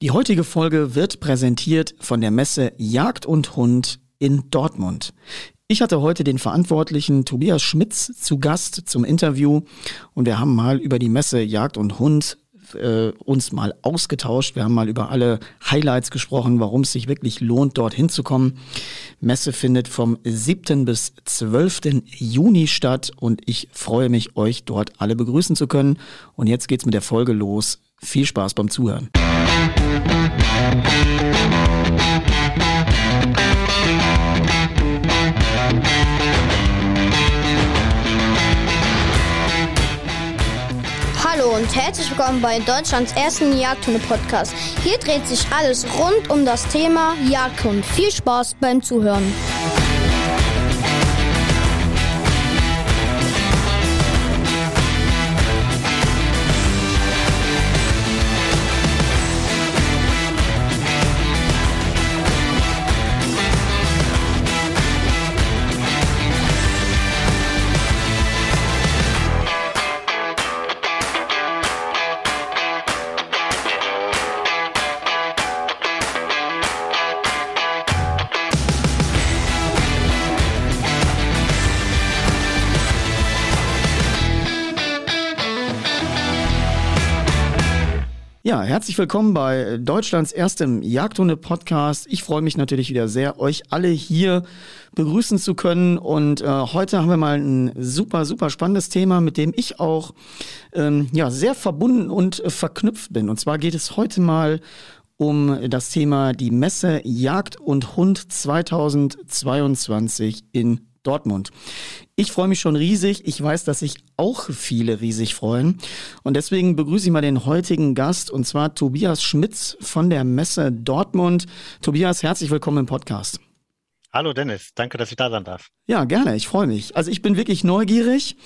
Die heutige Folge wird präsentiert von der Messe Jagd und Hund in Dortmund. Ich hatte heute den Verantwortlichen Tobias Schmitz zu Gast zum Interview und wir haben mal über die Messe Jagd und Hund äh, uns mal ausgetauscht. Wir haben mal über alle Highlights gesprochen, warum es sich wirklich lohnt, dorthin zu kommen. Messe findet vom 7. bis 12. Juni statt und ich freue mich, euch dort alle begrüßen zu können. Und jetzt geht's mit der Folge los. Viel Spaß beim Zuhören. Hallo und herzlich willkommen bei Deutschlands ersten Jagdhunde-Podcast. Hier dreht sich alles rund um das Thema Jagdhund. Viel Spaß beim Zuhören. Ja, herzlich willkommen bei Deutschlands erstem Jagdhunde-Podcast. Ich freue mich natürlich wieder sehr, euch alle hier begrüßen zu können. Und äh, heute haben wir mal ein super, super spannendes Thema, mit dem ich auch ähm, ja, sehr verbunden und äh, verknüpft bin. Und zwar geht es heute mal um das Thema die Messe Jagd und Hund 2022 in Dortmund. Ich freue mich schon riesig. Ich weiß, dass sich auch viele riesig freuen. Und deswegen begrüße ich mal den heutigen Gast, und zwar Tobias Schmitz von der Messe Dortmund. Tobias, herzlich willkommen im Podcast. Hallo Dennis, danke, dass ich da sein darf. Ja, gerne, ich freue mich. Also ich bin wirklich neugierig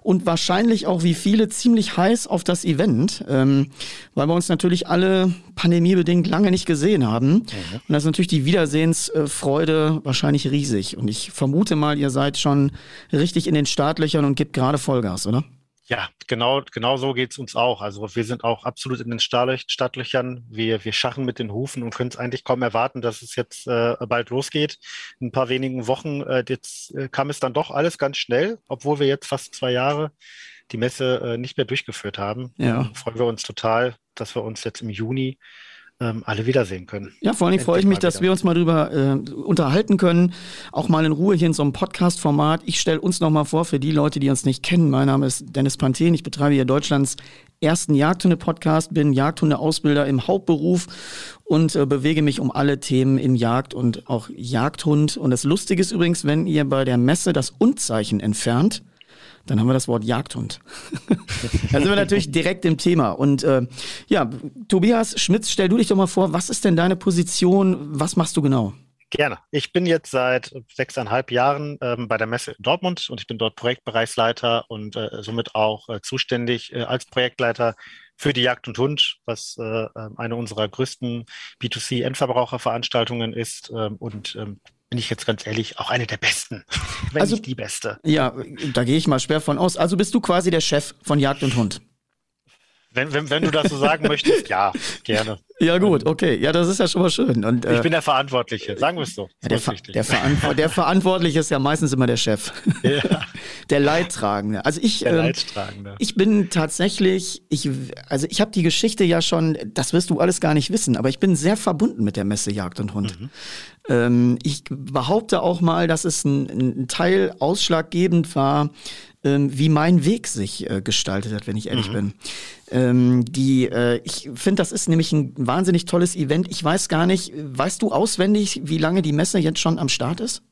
und wahrscheinlich auch wie viele ziemlich heiß auf das Event, ähm, weil wir uns natürlich alle pandemiebedingt lange nicht gesehen haben. Mhm. Und das ist natürlich die Wiedersehensfreude wahrscheinlich riesig. Und ich vermute mal, ihr seid schon richtig in den Startlöchern und gebt gerade Vollgas, oder? Ja, genau, genau so geht's uns auch. Also wir sind auch absolut in den Startlöchern. Wir, wir schachen mit den Hufen und können es eigentlich kaum erwarten, dass es jetzt äh, bald losgeht. In ein paar wenigen Wochen, äh, jetzt äh, kam es dann doch alles ganz schnell, obwohl wir jetzt fast zwei Jahre die Messe äh, nicht mehr durchgeführt haben. Ja. Freuen wir uns total, dass wir uns jetzt im Juni ähm, alle wiedersehen können. Ja, vor allen Dingen freue ich mich, dass wir uns mal drüber äh, unterhalten können. Auch mal in Ruhe hier in so einem Podcast-Format. Ich stelle uns noch mal vor, für die Leute, die uns nicht kennen. Mein Name ist Dennis Panthen. Ich betreibe hier Deutschlands ersten Jagdhunde-Podcast, bin Jagdhunde-Ausbilder im Hauptberuf und äh, bewege mich um alle Themen in Jagd und auch Jagdhund. Und das Lustige ist übrigens, wenn ihr bei der Messe das Und-Zeichen entfernt, dann haben wir das Wort Jagdhund. da sind wir natürlich direkt im Thema. Und äh, ja, Tobias Schmitz, stell du dich doch mal vor, was ist denn deine Position? Was machst du genau? Gerne. Ich bin jetzt seit sechseinhalb Jahren ähm, bei der Messe in Dortmund und ich bin dort Projektbereichsleiter und äh, somit auch äh, zuständig äh, als Projektleiter für die Jagd und Hund, was äh, ähm, eine unserer größten B2C-Endverbraucherveranstaltungen ist ähm, und ähm, bin ich jetzt ganz ehrlich, auch eine der besten, wenn also, nicht die beste. Ja, da gehe ich mal schwer von aus. Also bist du quasi der Chef von Jagd und Hund. Wenn, wenn, wenn du das so sagen möchtest, ja, gerne. Ja, gut, okay. Ja, das ist ja schon mal schön. Und, äh, ich bin der Verantwortliche, sagen wir es so. Ja, der, Ver der, Verantw der, Verantwortliche ist ja meistens immer der Chef. Ja. Der Leidtragende. Also ich, der ähm, Leidtragende. ich bin tatsächlich, ich, also ich habe die Geschichte ja schon, das wirst du alles gar nicht wissen, aber ich bin sehr verbunden mit der Messe Jagd und Hund. Mhm. Ähm, ich behaupte auch mal, dass es ein, ein Teil ausschlaggebend war, ähm, wie mein Weg sich äh, gestaltet hat, wenn ich ehrlich mhm. bin. Ähm, die, äh, ich finde, das ist nämlich ein wahnsinnig tolles Event. Ich weiß gar nicht, weißt du auswendig, wie lange die Messe jetzt schon am Start ist?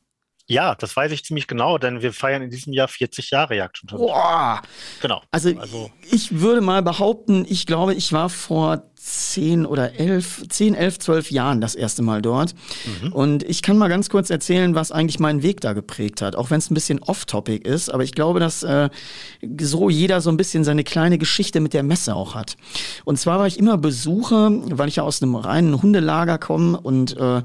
Ja, das weiß ich ziemlich genau, denn wir feiern in diesem Jahr 40 Jahre Jagd und Hund. Boah! Genau. Also, also, ich würde mal behaupten, ich glaube, ich war vor zehn oder elf, zehn, elf, zwölf Jahren das erste Mal dort. Mhm. Und ich kann mal ganz kurz erzählen, was eigentlich meinen Weg da geprägt hat, auch wenn es ein bisschen off-topic ist. Aber ich glaube, dass äh, so jeder so ein bisschen seine kleine Geschichte mit der Messe auch hat. Und zwar war ich immer Besucher, weil ich ja aus einem reinen Hundelager komme und äh,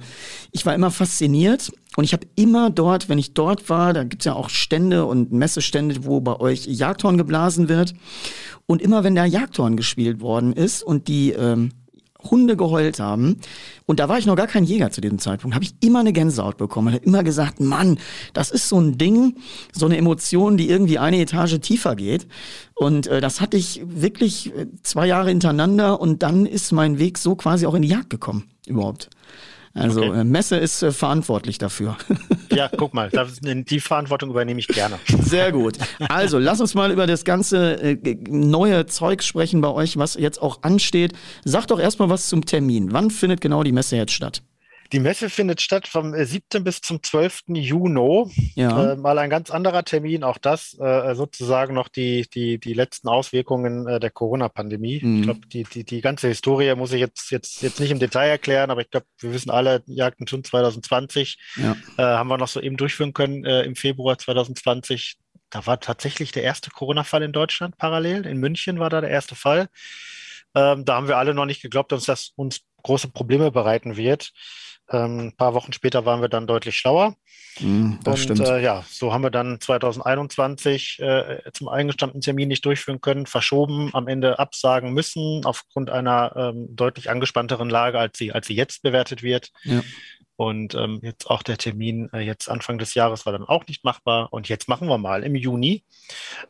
ich war immer fasziniert und ich habe immer dort, wenn ich dort war, da gibt's ja auch Stände und Messestände, wo bei euch Jagdhorn geblasen wird. Und immer wenn der Jagdhorn gespielt worden ist und die ähm, Hunde geheult haben, und da war ich noch gar kein Jäger zu diesem Zeitpunkt, habe ich immer eine Gänsehaut bekommen und habe immer gesagt, Mann, das ist so ein Ding, so eine Emotion, die irgendwie eine Etage tiefer geht. Und äh, das hatte ich wirklich äh, zwei Jahre hintereinander und dann ist mein Weg so quasi auch in die Jagd gekommen, überhaupt. Also okay. Äh, Messe ist äh, verantwortlich dafür. Ja, guck mal, die Verantwortung übernehme ich gerne. Sehr gut. Also lass uns mal über das ganze äh, neue Zeug sprechen bei euch, was jetzt auch ansteht. Sag doch erstmal was zum Termin. Wann findet genau die Messe jetzt statt? Die Messe findet statt vom 7. Äh, bis zum 12. Juni. Ja. Äh, mal ein ganz anderer Termin, auch das äh, sozusagen noch die, die, die letzten Auswirkungen äh, der Corona-Pandemie. Mhm. Ich glaube, die, die, die ganze Historie muss ich jetzt, jetzt, jetzt nicht im Detail erklären, aber ich glaube, wir wissen alle, Jagden schon 2020 ja. äh, haben wir noch so eben durchführen können äh, im Februar 2020. Da war tatsächlich der erste Corona-Fall in Deutschland parallel. In München war da der erste Fall. Ähm, da haben wir alle noch nicht geglaubt, dass das uns große Probleme bereiten wird. Ähm, ein paar Wochen später waren wir dann deutlich schlauer. Mm, das und stimmt. Äh, ja, so haben wir dann 2021 äh, zum eingestammten Termin nicht durchführen können, verschoben, am Ende absagen müssen aufgrund einer ähm, deutlich angespannteren Lage, als sie, als sie jetzt bewertet wird. Ja. Und ähm, jetzt auch der Termin äh, jetzt Anfang des Jahres war dann auch nicht machbar. Und jetzt machen wir mal im Juni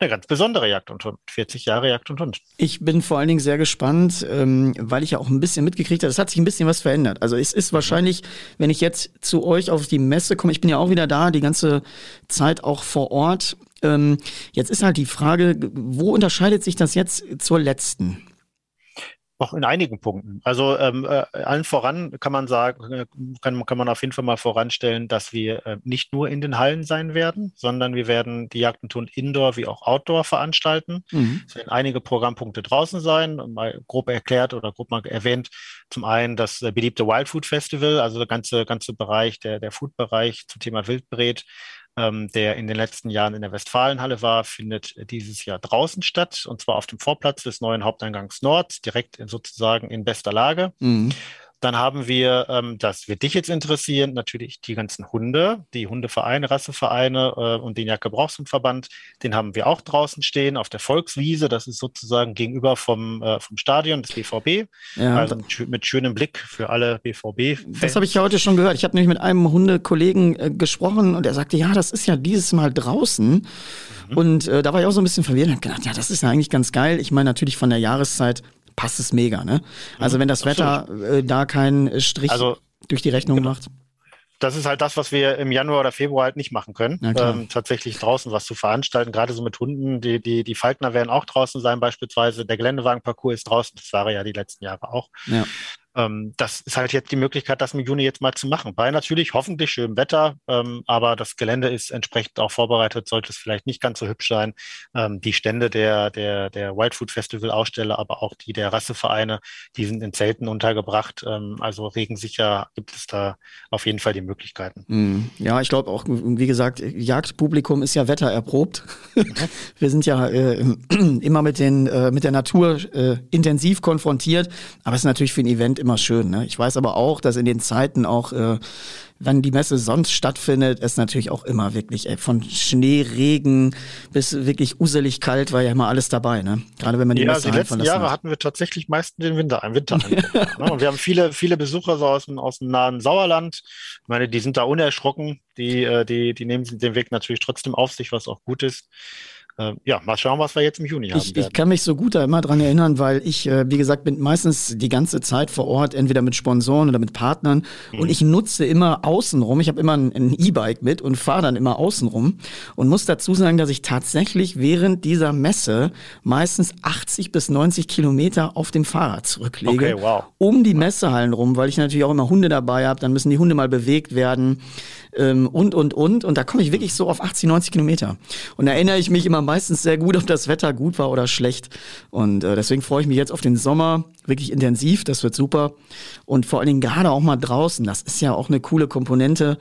eine ganz besondere Jagd und Hund. 40 Jahre Jagd und Hund. Ich bin vor allen Dingen sehr gespannt, ähm, weil ich ja auch ein bisschen mitgekriegt habe, es hat sich ein bisschen was verändert. Also es ist wahrscheinlich, wenn ich jetzt zu euch auf die Messe komme, ich bin ja auch wieder da, die ganze Zeit auch vor Ort. Ähm, jetzt ist halt die Frage, wo unterscheidet sich das jetzt zur letzten? Auch in einigen Punkten. Also ähm, äh, allen voran kann man sagen, äh, kann, kann man auf jeden Fall mal voranstellen, dass wir äh, nicht nur in den Hallen sein werden, sondern wir werden die Jagdentun Indoor wie auch Outdoor veranstalten. Mhm. Es werden einige Programmpunkte draußen sein, mal grob erklärt oder grob mal erwähnt. Zum einen das äh, beliebte Wild Food Festival, also der ganze, ganze Bereich, der, der Food-Bereich zum Thema Wildbret ähm, der in den letzten Jahren in der Westfalenhalle war, findet dieses Jahr draußen statt und zwar auf dem Vorplatz des neuen Haupteingangs Nord, direkt in, sozusagen in bester Lage. Mhm. Dann haben wir, ähm, das wird dich jetzt interessieren, natürlich die ganzen Hunde, die Hundevereine, Rassevereine äh, und den Jagdgebrauchshundverband. Den haben wir auch draußen stehen auf der Volkswiese. Das ist sozusagen gegenüber vom, äh, vom Stadion des BVB. Ja, also mit, mit schönem Blick für alle BVB. -Fans. Das habe ich ja heute schon gehört. Ich habe nämlich mit einem Hundekollegen äh, gesprochen und er sagte, ja, das ist ja dieses Mal draußen. Mhm. Und äh, da war ich auch so ein bisschen verwirrt und habe gedacht, ja, das ist ja eigentlich ganz geil. Ich meine natürlich von der Jahreszeit passt es mega, ne? Also wenn das Wetter äh, da keinen Strich also, durch die Rechnung genau. macht. Das ist halt das, was wir im Januar oder Februar halt nicht machen können. Ähm, tatsächlich draußen was zu veranstalten, gerade so mit Hunden. Die, die, die Falkner werden auch draußen sein, beispielsweise. Der Geländewagenparcours ist draußen, das war ja die letzten Jahre auch. Ja ähm, das ist halt jetzt die Möglichkeit, das im Juni jetzt mal zu machen. Bei natürlich hoffentlich schönem Wetter, ähm, aber das Gelände ist entsprechend auch vorbereitet, sollte es vielleicht nicht ganz so hübsch sein. Ähm, die Stände der, der, der Wildfood Festival Aussteller, aber auch die der Rassevereine, die sind in Zelten untergebracht. Ähm, also regensicher gibt es da auf jeden Fall die Möglichkeiten. Mhm. Ja, ich glaube auch, wie gesagt, Jagdpublikum ist ja wettererprobt. Mhm. Wir sind ja äh, immer mit, den, äh, mit der Natur äh, intensiv konfrontiert, aber es ist natürlich für ein Event immer schön. Ne? Ich weiß aber auch, dass in den Zeiten auch, äh, wenn die Messe sonst stattfindet, es natürlich auch immer wirklich ey, von Schnee, Regen bis wirklich uselig kalt war ja immer alles dabei. Ne? Gerade wenn man die ja, Messe die letzten Jahre hat. hatten wir tatsächlich meistens den Winter, ein Winter. ne? Und wir haben viele, viele Besucher so aus dem, aus dem nahen Sauerland. Ich meine, die sind da unerschrocken. Die, äh, die, die nehmen den Weg natürlich trotzdem auf sich, was auch gut ist ja, mal schauen, was wir jetzt im Juni haben. Ich, ich kann mich so gut da immer dran erinnern, weil ich, äh, wie gesagt, bin meistens die ganze Zeit vor Ort, entweder mit Sponsoren oder mit Partnern. Mhm. Und ich nutze immer außenrum. Ich habe immer ein E-Bike mit und fahre dann immer außenrum. Und muss dazu sagen, dass ich tatsächlich während dieser Messe meistens 80 bis 90 Kilometer auf dem Fahrrad zurücklege. Okay, wow. Um die Messehallen rum, weil ich natürlich auch immer Hunde dabei habe. Dann müssen die Hunde mal bewegt werden ähm, und, und, und. Und da komme ich wirklich so auf 80, 90 Kilometer. Und da erinnere ich mich immer meistens sehr gut, ob das Wetter gut war oder schlecht. Und äh, deswegen freue ich mich jetzt auf den Sommer wirklich intensiv. Das wird super. Und vor allen Dingen gerade auch mal draußen. Das ist ja auch eine coole Komponente.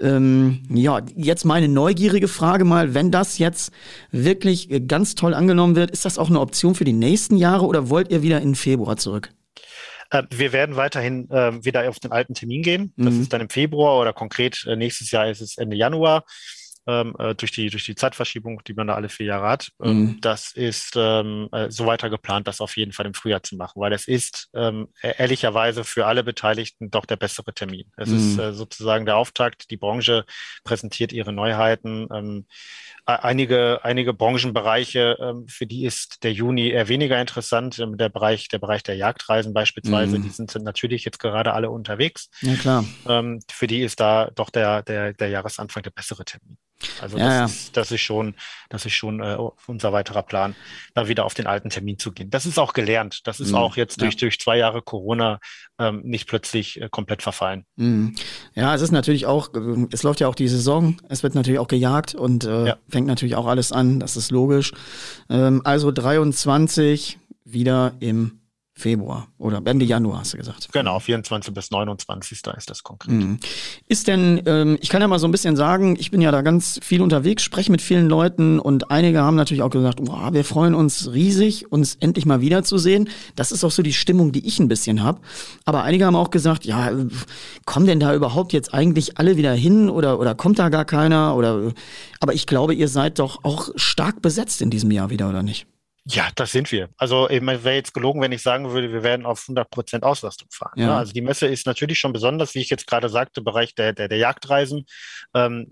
Ähm, ja, jetzt meine neugierige Frage mal, wenn das jetzt wirklich ganz toll angenommen wird, ist das auch eine Option für die nächsten Jahre oder wollt ihr wieder in Februar zurück? Äh, wir werden weiterhin äh, wieder auf den alten Termin gehen. Das mhm. ist dann im Februar oder konkret äh, nächstes Jahr ist es Ende Januar. Ähm, äh, durch, die, durch die Zeitverschiebung, die man da alle vier Jahre hat. Ähm, mhm. Das ist ähm, äh, so weiter geplant, das auf jeden Fall im Frühjahr zu machen, weil es ist ähm, e-, ehrlicherweise für alle Beteiligten doch der bessere Termin. Es mhm. ist äh, sozusagen der Auftakt. Die Branche präsentiert ihre Neuheiten. Ähm, einige, einige Branchenbereiche, ähm, für die ist der Juni eher weniger interessant. Ähm, der Bereich, der Bereich der Jagdreisen beispielsweise, mhm. die sind natürlich jetzt gerade alle unterwegs. Ja, klar. Ähm, für die ist da doch der, der, der Jahresanfang der bessere Termin. Also ja, das, Ist, das ist schon, das ist schon äh, unser weiterer Plan, da wieder auf den alten Termin zu gehen. Das ist auch gelernt. Das ist mhm. auch jetzt durch, ja. durch zwei Jahre Corona ähm, nicht plötzlich äh, komplett verfallen. Mhm. Ja, es ist natürlich auch, äh, es läuft ja auch die Saison, es wird natürlich auch gejagt und äh, ja. fängt natürlich auch alles an, das ist logisch. Ähm, also 23 wieder im Februar oder Ende Januar, hast du gesagt. Genau, 24 bis 29. Da ist das konkret. Mhm. Ist denn, ähm, ich kann ja mal so ein bisschen sagen, ich bin ja da ganz viel unterwegs, spreche mit vielen Leuten und einige haben natürlich auch gesagt, wow, wir freuen uns riesig, uns endlich mal wiederzusehen. Das ist auch so die Stimmung, die ich ein bisschen habe. Aber einige haben auch gesagt, ja, kommen denn da überhaupt jetzt eigentlich alle wieder hin oder, oder kommt da gar keiner? Oder, aber ich glaube, ihr seid doch auch stark besetzt in diesem Jahr wieder, oder nicht? Ja, das sind wir. Also ich wäre jetzt gelogen, wenn ich sagen würde, wir werden auf 100 Prozent Auslastung fahren. Ja. ja. also die Messe ist natürlich schon besonders, wie ich jetzt gerade sagte, Bereich der, der, der Jagdreisen. Ähm,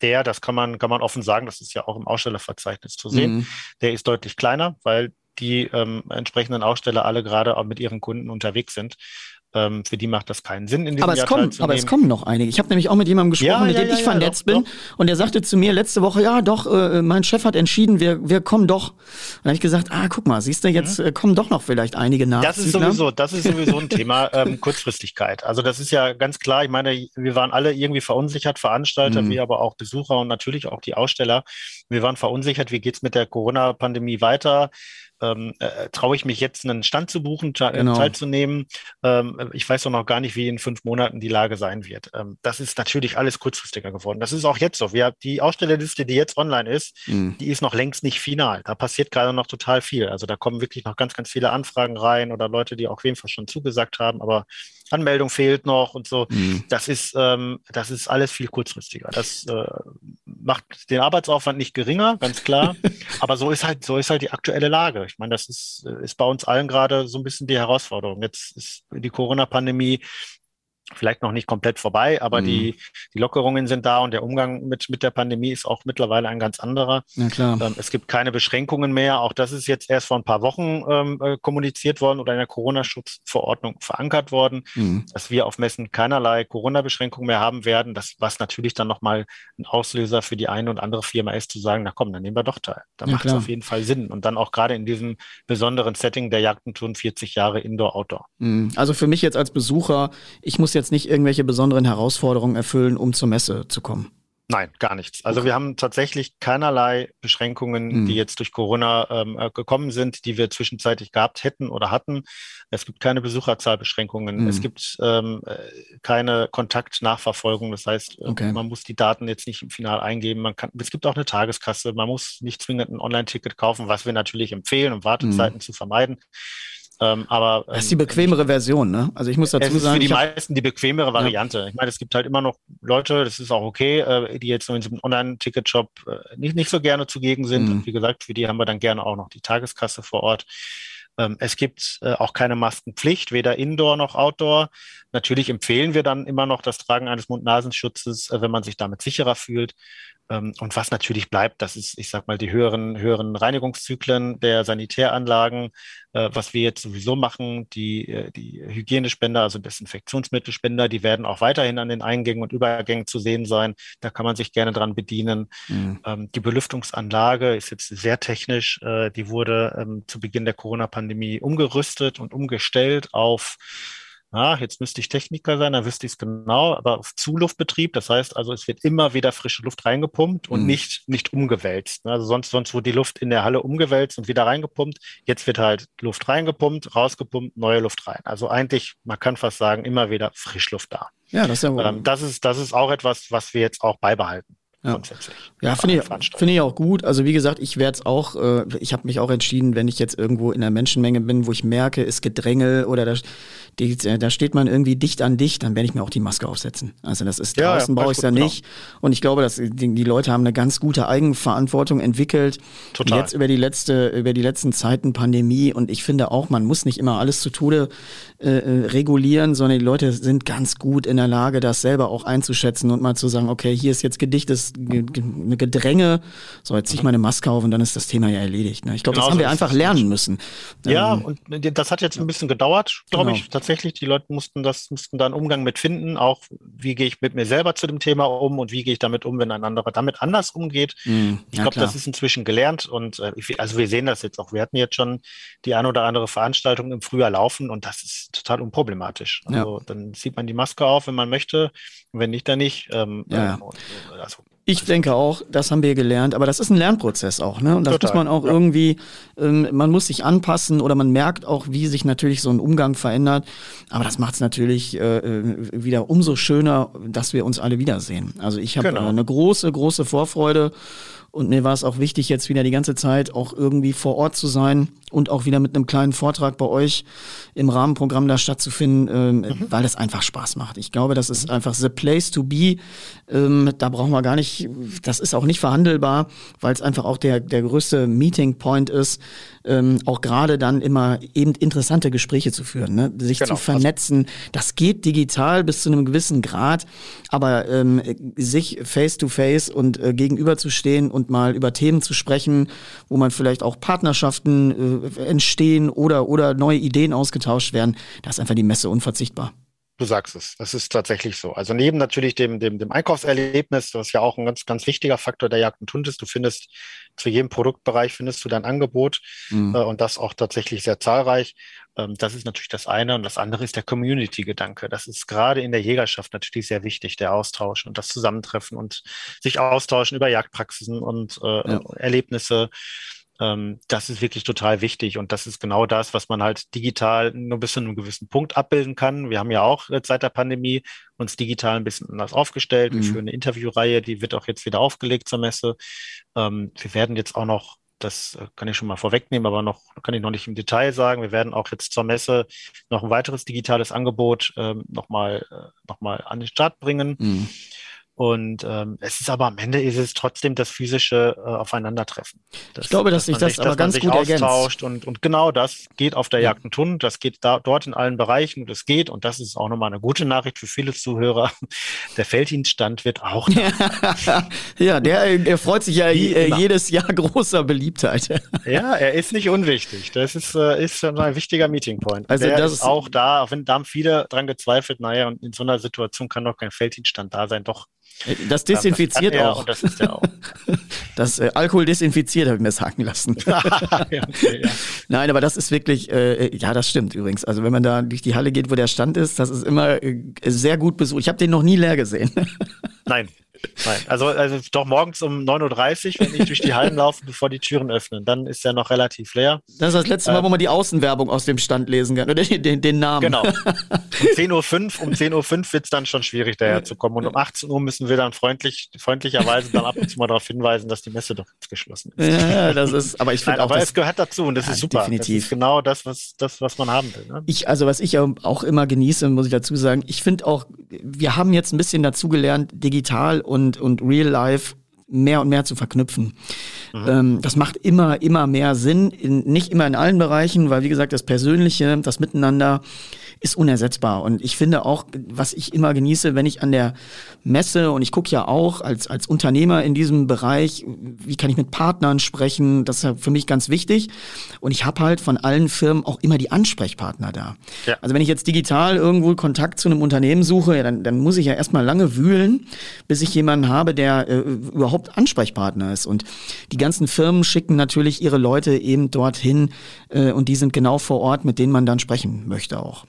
der, das kann man, kann man offen sagen, das ist ja auch im Ausstellerverzeichnis zu sehen, mhm. der ist deutlich kleiner, weil die ähm, entsprechenden Aussteller alle gerade auch mit ihren Kunden unterwegs sind. Ähm, für die macht das keinen Sinn in diesem aber es Jahr kommen, Aber es kommen noch einige. Ich habe nämlich auch mit jemandem gesprochen, ja, mit dem ja, ich ja, vernetzt doch, bin. Doch. Und der sagte zu mir letzte Woche, ja doch, äh, mein Chef hat entschieden, wir, wir kommen doch. Und dann habe ich gesagt, ah, guck mal, siehst du, jetzt mhm. äh, kommen doch noch vielleicht einige nach. Das ist sowieso, das ist sowieso ein Thema, ähm, Kurzfristigkeit. Also das ist ja ganz klar, ich meine, wir waren alle irgendwie verunsichert, Veranstalter, mhm. wie aber auch Besucher und natürlich auch die Aussteller. Wir waren verunsichert, wie geht's mit der Corona-Pandemie weiter? Ähm, äh, traue ich mich jetzt einen Stand zu buchen, genau. teilzunehmen. Ähm, ich weiß doch noch gar nicht, wie in fünf Monaten die Lage sein wird. Ähm, das ist natürlich alles kurzfristiger geworden. Das ist auch jetzt so. Wir, die Ausstellerliste, die jetzt online ist, mhm. die ist noch längst nicht final. Da passiert gerade noch total viel. Also da kommen wirklich noch ganz, ganz viele Anfragen rein oder Leute, die auch jedenfalls schon zugesagt haben, aber Anmeldung fehlt noch und so. Mhm. Das ist, ähm, das ist alles viel kurzfristiger. Das äh, macht den Arbeitsaufwand nicht geringer, ganz klar. Aber so ist halt, so ist halt die aktuelle Lage. Ich meine, das ist, ist bei uns allen gerade so ein bisschen die Herausforderung. Jetzt ist die Corona-Pandemie vielleicht noch nicht komplett vorbei, aber mhm. die, die Lockerungen sind da und der Umgang mit, mit der Pandemie ist auch mittlerweile ein ganz anderer. Ja, klar. Ähm, es gibt keine Beschränkungen mehr. Auch das ist jetzt erst vor ein paar Wochen ähm, äh, kommuniziert worden oder in der Corona-Schutzverordnung verankert worden, mhm. dass wir auf Messen keinerlei Corona-Beschränkungen mehr haben werden. Das, was natürlich dann nochmal ein Auslöser für die eine und andere Firma ist, zu sagen, na komm, dann nehmen wir doch teil. Da ja, macht es auf jeden Fall Sinn. Und dann auch gerade in diesem besonderen Setting der Jagdentouren 40 Jahre Indoor-Outdoor. Mhm. Also für mich jetzt als Besucher, ich muss jetzt nicht irgendwelche besonderen Herausforderungen erfüllen, um zur Messe zu kommen. Nein, gar nichts. Also okay. wir haben tatsächlich keinerlei Beschränkungen, mhm. die jetzt durch Corona ähm, äh, gekommen sind, die wir zwischenzeitlich gehabt hätten oder hatten. Es gibt keine Besucherzahlbeschränkungen. Mhm. Es gibt ähm, äh, keine Kontaktnachverfolgung. Das heißt, äh, okay. man muss die Daten jetzt nicht im Final eingeben. Man kann, es gibt auch eine Tageskasse. Man muss nicht zwingend ein Online-Ticket kaufen, was wir natürlich empfehlen, um Wartezeiten mhm. zu vermeiden. Ähm, aber, das ist die ähm, bequemere Version, ne? Also ich muss dazu es ist sagen. Für die meisten die bequemere Variante. Ja. Ich meine, es gibt halt immer noch Leute, das ist auch okay, äh, die jetzt in diesem Online-Ticket-Shop äh, nicht, nicht so gerne zugegen sind. Mhm. Und wie gesagt, für die haben wir dann gerne auch noch die Tageskasse vor Ort. Ähm, es gibt äh, auch keine Maskenpflicht, weder Indoor noch Outdoor. Natürlich empfehlen wir dann immer noch das Tragen eines Mund-Nasenschutzes, äh, wenn man sich damit sicherer fühlt. Ähm, und was natürlich bleibt, das ist, ich sag mal, die höheren, höheren Reinigungszyklen der Sanitäranlagen, äh, was wir jetzt sowieso machen, die, äh, die Hygienespender, also Desinfektionsmittelspender, die werden auch weiterhin an den Eingängen und Übergängen zu sehen sein. Da kann man sich gerne dran bedienen. Mhm. Ähm, die Belüftungsanlage ist jetzt sehr technisch. Äh, die wurde ähm, zu Beginn der Corona-Pandemie umgerüstet und umgestellt auf ah, jetzt müsste ich Techniker sein, dann wüsste ich es genau, aber auf Zuluftbetrieb, das heißt also, es wird immer wieder frische Luft reingepumpt und mhm. nicht, nicht umgewälzt. Also sonst, sonst wurde die Luft in der Halle umgewälzt und wieder reingepumpt. Jetzt wird halt Luft reingepumpt, rausgepumpt, neue Luft rein. Also eigentlich, man kann fast sagen, immer wieder Frischluft da. Ja, das ist ja ähm, das ist, das ist auch etwas, was wir jetzt auch beibehalten. Ja. Ja, finde ich, finde ich auch gut. Also wie gesagt, ich werde es auch, äh, ich habe mich auch entschieden, wenn ich jetzt irgendwo in der Menschenmenge bin, wo ich merke, ist Gedränge oder da, die, da steht man irgendwie dicht an dicht, dann werde ich mir auch die Maske aufsetzen. Also das ist ja, draußen ja, brauche ich es ja nicht. Und ich glaube, dass die, die, Leute haben eine ganz gute Eigenverantwortung entwickelt. Total. Jetzt über die letzte, über die letzten Zeiten Pandemie und ich finde auch, man muss nicht immer alles zu Tode äh, äh regulieren, sondern die Leute sind ganz gut in der Lage, das selber auch einzuschätzen und mal zu sagen, okay, hier ist jetzt gedichtes Gedränge, so jetzt zieh ich meine Maske auf und dann ist das Thema ja erledigt. Ne? Ich glaube, genau das haben wir einfach lernen müssen. Ja, ähm, und das hat jetzt ein bisschen gedauert, glaube genau. ich, tatsächlich. Die Leute mussten das, mussten da einen Umgang mit finden, auch wie gehe ich mit mir selber zu dem Thema um und wie gehe ich damit um, wenn ein anderer damit anders umgeht. Mhm, ich glaube, das ist inzwischen gelernt und äh, also wir sehen das jetzt auch. Wir hatten jetzt schon die ein oder andere Veranstaltung im Frühjahr laufen und das ist total unproblematisch. Also ja. dann zieht man die Maske auf, wenn man möchte, wenn nicht, dann nicht. Ähm, ja. Ähm, also, ich denke auch, das haben wir gelernt, aber das ist ein Lernprozess auch, ne? Und das Total, muss man auch ja. irgendwie, ähm, man muss sich anpassen oder man merkt auch, wie sich natürlich so ein Umgang verändert. Aber das macht es natürlich äh, äh, wieder umso schöner, dass wir uns alle wiedersehen. Also ich habe genau. äh, eine große, große Vorfreude und mir war es auch wichtig, jetzt wieder die ganze Zeit auch irgendwie vor Ort zu sein und auch wieder mit einem kleinen Vortrag bei euch im Rahmenprogramm da stattzufinden, ähm, mhm. weil das einfach Spaß macht. Ich glaube, das ist einfach the place to be. Ähm, da brauchen wir gar nicht, das ist auch nicht verhandelbar, weil es einfach auch der, der größte Meeting Point ist, ähm, auch gerade dann immer eben interessante Gespräche zu führen, ne? sich genau. zu vernetzen. Das geht digital bis zu einem gewissen Grad, aber ähm, sich face to face und äh, gegenüberzustehen und mal über Themen zu sprechen, wo man vielleicht auch Partnerschaften äh, entstehen oder, oder neue Ideen ausgetauscht werden, da ist einfach die Messe unverzichtbar. Du sagst es, das ist tatsächlich so. Also neben natürlich dem, dem, dem Einkaufserlebnis, das ja auch ein ganz, ganz wichtiger Faktor der Jagd und Hund ist, du findest zu jedem Produktbereich findest du dein Angebot mhm. äh, und das auch tatsächlich sehr zahlreich. Ähm, das ist natürlich das eine und das andere ist der Community-Gedanke. Das ist gerade in der Jägerschaft natürlich sehr wichtig, der Austausch und das Zusammentreffen und sich austauschen über Jagdpraxisen und äh, ja. Erlebnisse ähm, das ist wirklich total wichtig und das ist genau das, was man halt digital nur bis zu einem gewissen Punkt abbilden kann. Wir haben ja auch seit der Pandemie uns digital ein bisschen anders aufgestellt. Mhm. Wir führen eine Interviewreihe, die wird auch jetzt wieder aufgelegt zur Messe. Ähm, wir werden jetzt auch noch das äh, kann ich schon mal vorwegnehmen, aber noch kann ich noch nicht im Detail sagen. Wir werden auch jetzt zur Messe noch ein weiteres digitales Angebot ähm, nochmal äh, noch mal an den Start bringen. Mhm. Und ähm, es ist aber am Ende ist es trotzdem das physische äh, Aufeinandertreffen. Das, ich glaube, dass, dass sich das sich, aber ganz gut austauscht und, und genau das geht auf der ja. Jagd und Hund. Das geht da, dort in allen Bereichen und es geht und das ist auch nochmal eine gute Nachricht für viele Zuhörer. Der Felddienststand wird auch. ja, der, der freut sich ja äh, jedes Jahr großer Beliebtheit. ja, er ist nicht unwichtig. Das ist, äh, ist ein wichtiger Meeting Point. Also der das ist auch da, auch wenn da haben viele dran gezweifelt, naja, und in so einer Situation kann doch kein Felddienststand da sein. Doch das desinfiziert das auch. das ist ja auch. Das äh, Alkohol desinfiziert, habe ich mir sagen lassen. okay, ja. Nein, aber das ist wirklich, äh, ja, das stimmt übrigens. Also wenn man da durch die Halle geht, wo der Stand ist, das ist immer äh, sehr gut besucht. Ich habe den noch nie leer gesehen. Nein, Nein, also, also doch morgens um 9.30 Uhr, wenn ich durch die Hallen laufe, bevor die Türen öffnen. Dann ist er noch relativ leer. Das ist das letzte Mal, ähm, wo man die Außenwerbung aus dem Stand lesen kann, oder den, den Namen. Genau. Um 10.05 Uhr, um 10 Uhr wird es dann schon schwierig, daher zu kommen. Und um 18 Uhr müssen wir dann freundlich, freundlicherweise dann ab und zu mal darauf hinweisen, dass die Messe doch jetzt geschlossen ist. Ja, das ist, aber ich finde auch. Aber es gehört dazu und das ja, ist super. Definitiv. Das ist genau das, was, das, was man haben will. Ne? Ich, also was ich auch immer genieße, muss ich dazu sagen, ich finde auch, wir haben jetzt ein bisschen dazugelernt, digital und, und real life mehr und mehr zu verknüpfen. Mhm. Das macht immer, immer mehr Sinn, in, nicht immer in allen Bereichen, weil wie gesagt, das Persönliche, das Miteinander ist unersetzbar. Und ich finde auch, was ich immer genieße, wenn ich an der Messe und ich gucke ja auch als, als Unternehmer in diesem Bereich, wie kann ich mit Partnern sprechen, das ist ja für mich ganz wichtig. Und ich habe halt von allen Firmen auch immer die Ansprechpartner da. Ja. Also wenn ich jetzt digital irgendwo Kontakt zu einem Unternehmen suche, ja, dann, dann muss ich ja erstmal lange wühlen, bis ich jemanden habe, der äh, überhaupt Ansprechpartner ist. Und die ganzen Firmen schicken natürlich ihre Leute eben dorthin äh, und die sind genau vor Ort, mit denen man dann sprechen möchte auch.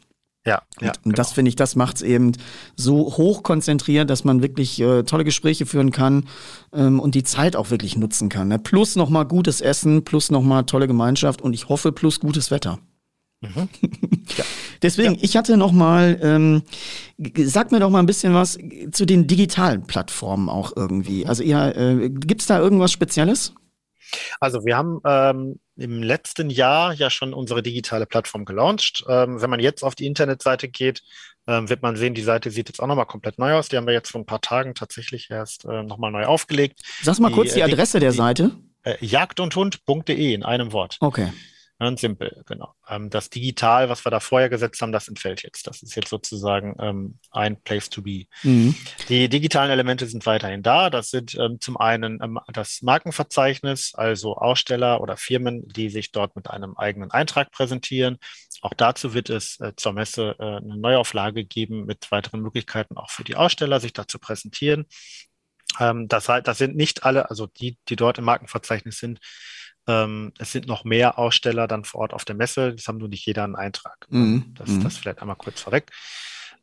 Ja, und, ja, und genau. das finde ich, das macht es eben so hoch konzentriert, dass man wirklich äh, tolle Gespräche führen kann ähm, und die Zeit auch wirklich nutzen kann. Ne? Plus nochmal gutes Essen, plus nochmal tolle Gemeinschaft und ich hoffe, plus gutes Wetter. Mhm. ja. Deswegen, ja. ich hatte noch mal, ähm, sag mir doch mal ein bisschen was zu den digitalen Plattformen auch irgendwie. Also ihr, äh, gibt es da irgendwas Spezielles? Also wir haben ähm, im letzten Jahr ja schon unsere digitale Plattform gelauncht. Ähm, wenn man jetzt auf die Internetseite geht, ähm, wird man sehen, die Seite sieht jetzt auch nochmal komplett neu aus. Die haben wir jetzt vor ein paar Tagen tatsächlich erst äh, nochmal neu aufgelegt. Sag mal die, kurz die äh, Adresse die, der Seite. Äh, jagdundhund.de in einem Wort. Okay. Und simpel, genau. Ähm, das Digital, was wir da vorher gesetzt haben, das entfällt jetzt. Das ist jetzt sozusagen ähm, ein Place to be. Mhm. Die digitalen Elemente sind weiterhin da. Das sind ähm, zum einen das Markenverzeichnis, also Aussteller oder Firmen, die sich dort mit einem eigenen Eintrag präsentieren. Auch dazu wird es äh, zur Messe äh, eine Neuauflage geben mit weiteren Möglichkeiten auch für die Aussteller, sich da zu präsentieren. Das, das sind nicht alle, also die, die dort im Markenverzeichnis sind, ähm, es sind noch mehr Aussteller dann vor Ort auf der Messe. Das haben nur nicht jeder einen Eintrag. Mhm. Das, mhm. das vielleicht einmal kurz vorweg.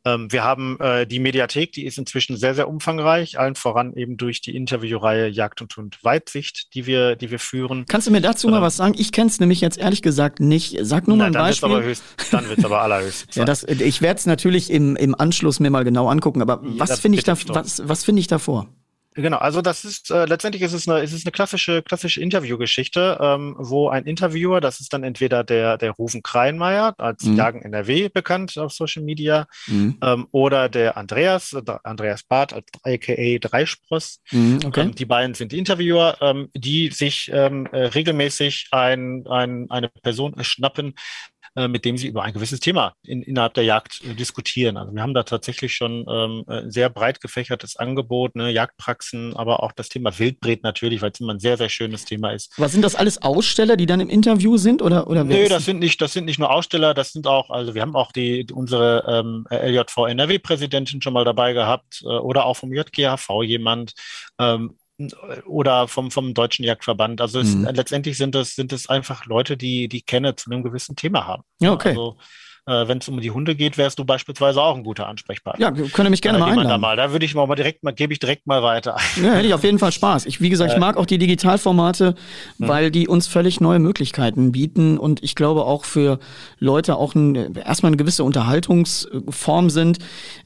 Ähm, wir haben äh, die Mediathek, die ist inzwischen sehr, sehr umfangreich, allen voran eben durch die Interviewreihe Jagd und Hund Weitsicht, die wir, die wir führen. Kannst du mir dazu ähm, mal was sagen? Ich kenne es nämlich jetzt ehrlich gesagt nicht. Sag nur na, mal ein Beispiel. Aber höchst, dann wird es aber allerhöchst. ja, das, ich werde es natürlich im, im Anschluss mir mal genau angucken, aber ja, was finde ich, da, was, was find ich davor? Genau, also das ist äh, letztendlich ist es eine, ist es eine klassische klassische Interviewgeschichte, ähm, wo ein Interviewer, das ist dann entweder der der Rufen Kreinmeier als mhm. Jagen NRW bekannt auf Social Media, mhm. ähm, oder der Andreas Andreas Barth als AKA Dreispross. Mhm, okay. ähm, die beiden sind die Interviewer, ähm, die sich ähm, äh, regelmäßig ein, ein, eine Person schnappen, äh, mit dem sie über ein gewisses Thema in, innerhalb der Jagd äh, diskutieren. Also wir haben da tatsächlich schon ähm, ein äh, sehr breit gefächertes Angebot, ne, Jagdpraxen, aber auch das Thema Wildbret natürlich, weil es immer ein sehr, sehr schönes Thema ist. Was sind das alles Aussteller, die dann im Interview sind oder, oder Nö, das sind nicht, das sind nicht nur Aussteller, das sind auch, also wir haben auch die, unsere ähm, LJV NRW-Präsidentin schon mal dabei gehabt äh, oder auch vom JGHV jemand. Ähm, oder vom, vom Deutschen Jagdverband. Also es, mhm. letztendlich sind es, sind es einfach Leute, die die Kenne zu einem gewissen Thema haben. Ja, okay. Also, äh, wenn es um die Hunde geht, wärst du beispielsweise auch ein guter Ansprechpartner. Ja, könnt mich gerne äh, mal einladen. Da, mal. da würde ich mal direkt mal, gebe ich direkt mal weiter. Ja, hätte ich auf jeden Fall Spaß. Ich, wie gesagt, ich äh. mag auch die Digitalformate, mhm. weil die uns völlig neue Möglichkeiten bieten und ich glaube auch für Leute auch ein, erstmal eine gewisse Unterhaltungsform sind.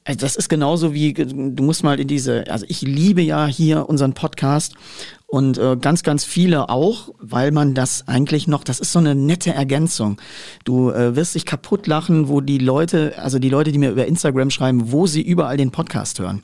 Äh, das ist genauso wie, du musst mal in diese, also ich liebe ja hier unseren Podcast und äh, ganz, ganz viele auch, weil man das eigentlich noch, das ist so eine nette Ergänzung. Du äh, wirst dich kaputt lachen, wo die Leute, also die Leute, die mir über Instagram schreiben, wo sie überall den Podcast hören.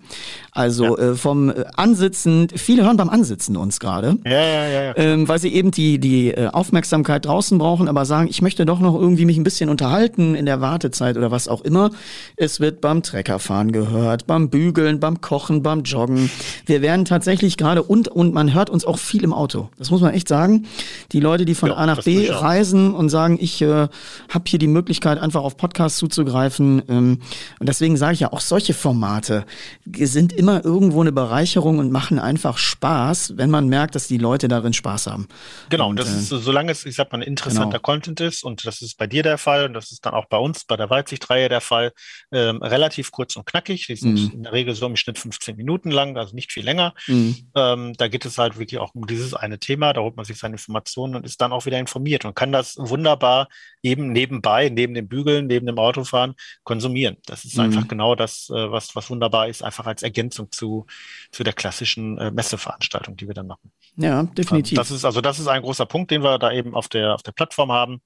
Also ja. äh, vom äh, Ansitzen, viele hören beim Ansitzen uns gerade, ja, ja, ja, ja. Ähm, weil sie eben die, die äh, Aufmerksamkeit draußen brauchen, aber sagen, ich möchte doch noch irgendwie mich ein bisschen unterhalten in der Wartezeit oder was auch immer. Es wird beim Treckerfahren gehört, beim Bügeln, beim Kochen, beim Joggen. Wir werden tatsächlich gerade und, und man hört uns auch viel im Auto. Das muss man echt sagen. Die Leute, die von ja, A nach B reisen und sagen, ich äh, habe hier die Möglichkeit, einfach auf Podcasts zuzugreifen. Ähm, und deswegen sage ich ja, auch solche Formate sind immer irgendwo eine Bereicherung und machen einfach Spaß, wenn man merkt, dass die Leute darin Spaß haben. Genau, und das äh, ist, solange es, ich sag mal, interessanter genau. Content ist, und das ist bei dir der Fall, und das ist dann auch bei uns, bei der Weitsichtreihe der Fall, ähm, relativ kurz und knackig. Die sind mhm. in der Regel so im Schnitt 15 Minuten lang, also nicht viel länger. Mhm. Ähm, da geht es halt wirklich auch um dieses eine Thema, da holt man sich seine Informationen und ist dann auch wieder informiert und kann das wunderbar eben nebenbei, neben dem Bügeln, neben dem Autofahren konsumieren. Das ist mhm. einfach genau das, äh, was, was wunderbar ist, einfach als Ergänzung zu, zu der klassischen äh, Messeveranstaltung, die wir dann machen. Ja, definitiv. Das ist, also das ist ein großer Punkt, den wir da eben auf der, auf der Plattform haben.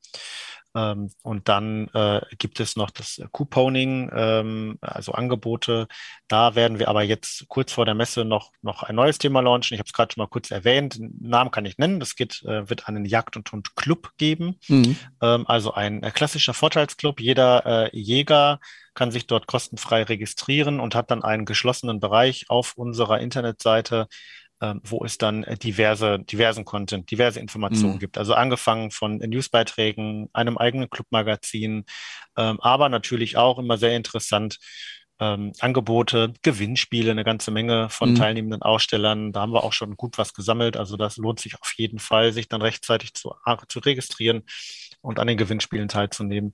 Ähm, und dann äh, gibt es noch das Couponing, ähm, also Angebote. Da werden wir aber jetzt kurz vor der Messe noch, noch ein neues Thema launchen. Ich habe es gerade schon mal kurz erwähnt. Namen kann ich nennen. Das geht, äh, wird einen Jagd- und Hund-Club geben. Mhm. Ähm, also ein äh, klassischer Vorteilsclub. Jeder äh, Jäger kann sich dort kostenfrei registrieren und hat dann einen geschlossenen Bereich auf unserer Internetseite, wo es dann äh, diverse, diversen Content, diverse Informationen mhm. gibt. Also angefangen von Newsbeiträgen, einem eigenen Clubmagazin, ähm, aber natürlich auch immer sehr interessant ähm, Angebote, Gewinnspiele, eine ganze Menge von mhm. teilnehmenden Ausstellern. Da haben wir auch schon gut was gesammelt. Also das lohnt sich auf jeden Fall, sich dann rechtzeitig zu, zu registrieren und an den Gewinnspielen teilzunehmen.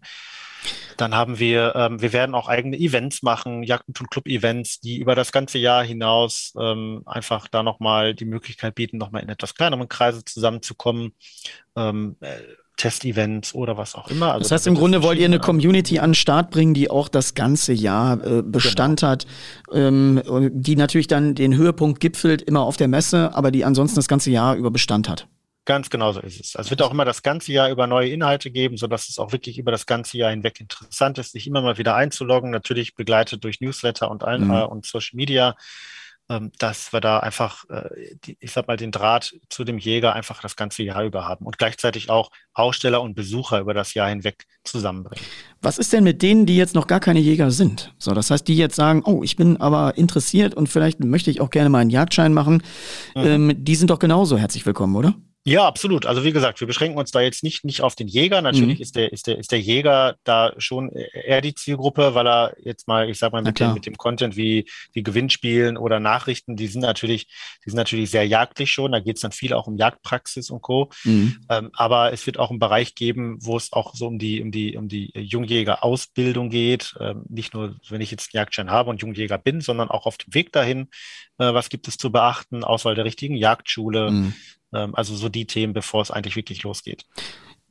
Dann haben wir, ähm, wir werden auch eigene Events machen, Jagd- und Club-Events, die über das ganze Jahr hinaus ähm, einfach da nochmal die Möglichkeit bieten, nochmal in etwas kleineren Kreise zusammenzukommen. Ähm, äh, Testevents oder was auch immer. Also das heißt, im Grunde wollt ihr eine Community an den Start bringen, die auch das ganze Jahr äh, Bestand genau. hat, ähm, die natürlich dann den Höhepunkt gipfelt, immer auf der Messe, aber die ansonsten das ganze Jahr über Bestand hat. Ganz genau so ist es. Also es wird auch immer das ganze Jahr über neue Inhalte geben, sodass es auch wirklich über das ganze Jahr hinweg interessant ist, sich immer mal wieder einzuloggen, natürlich begleitet durch Newsletter und, ein, mhm. äh, und Social Media, ähm, dass wir da einfach, äh, ich sag mal, den Draht zu dem Jäger einfach das ganze Jahr über haben und gleichzeitig auch Aussteller und Besucher über das Jahr hinweg zusammenbringen. Was ist denn mit denen, die jetzt noch gar keine Jäger sind? So, das heißt, die jetzt sagen, oh, ich bin aber interessiert und vielleicht möchte ich auch gerne mal einen Jagdschein machen. Mhm. Ähm, die sind doch genauso herzlich willkommen, oder? Ja, absolut. Also wie gesagt, wir beschränken uns da jetzt nicht, nicht auf den Jäger. Natürlich mhm. ist, der, ist, der, ist der Jäger da schon eher die Zielgruppe, weil er jetzt mal, ich sag mal, mit, dem, mit dem Content wie, wie Gewinnspielen oder Nachrichten, die sind natürlich, die sind natürlich sehr jagdlich schon. Da geht es dann viel auch um Jagdpraxis und Co. Mhm. Ähm, aber es wird auch einen Bereich geben, wo es auch so um die, um die, um die Jungjäger-Ausbildung geht. Ähm, nicht nur, wenn ich jetzt einen Jagdschein habe und Jungjäger bin, sondern auch auf dem Weg dahin. Äh, was gibt es zu beachten? Auswahl der richtigen Jagdschule. Mhm also so die Themen, bevor es eigentlich wirklich losgeht.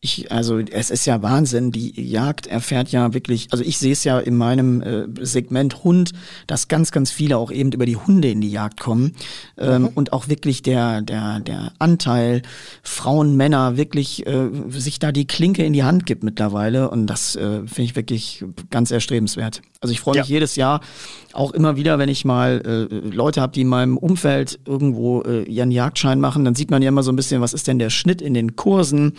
Ich, also es ist ja Wahnsinn, die Jagd erfährt ja wirklich, also ich sehe es ja in meinem äh, Segment Hund, dass ganz, ganz viele auch eben über die Hunde in die Jagd kommen ähm, mhm. und auch wirklich der, der, der Anteil Frauen, Männer wirklich äh, sich da die Klinke in die Hand gibt mittlerweile und das äh, finde ich wirklich ganz erstrebenswert. Also ich freue mich ja. jedes Jahr auch immer wieder, wenn ich mal äh, Leute habe, die in meinem Umfeld irgendwo äh, ihren Jagdschein machen, dann sieht man ja immer so ein bisschen, was ist denn der Schnitt in den Kursen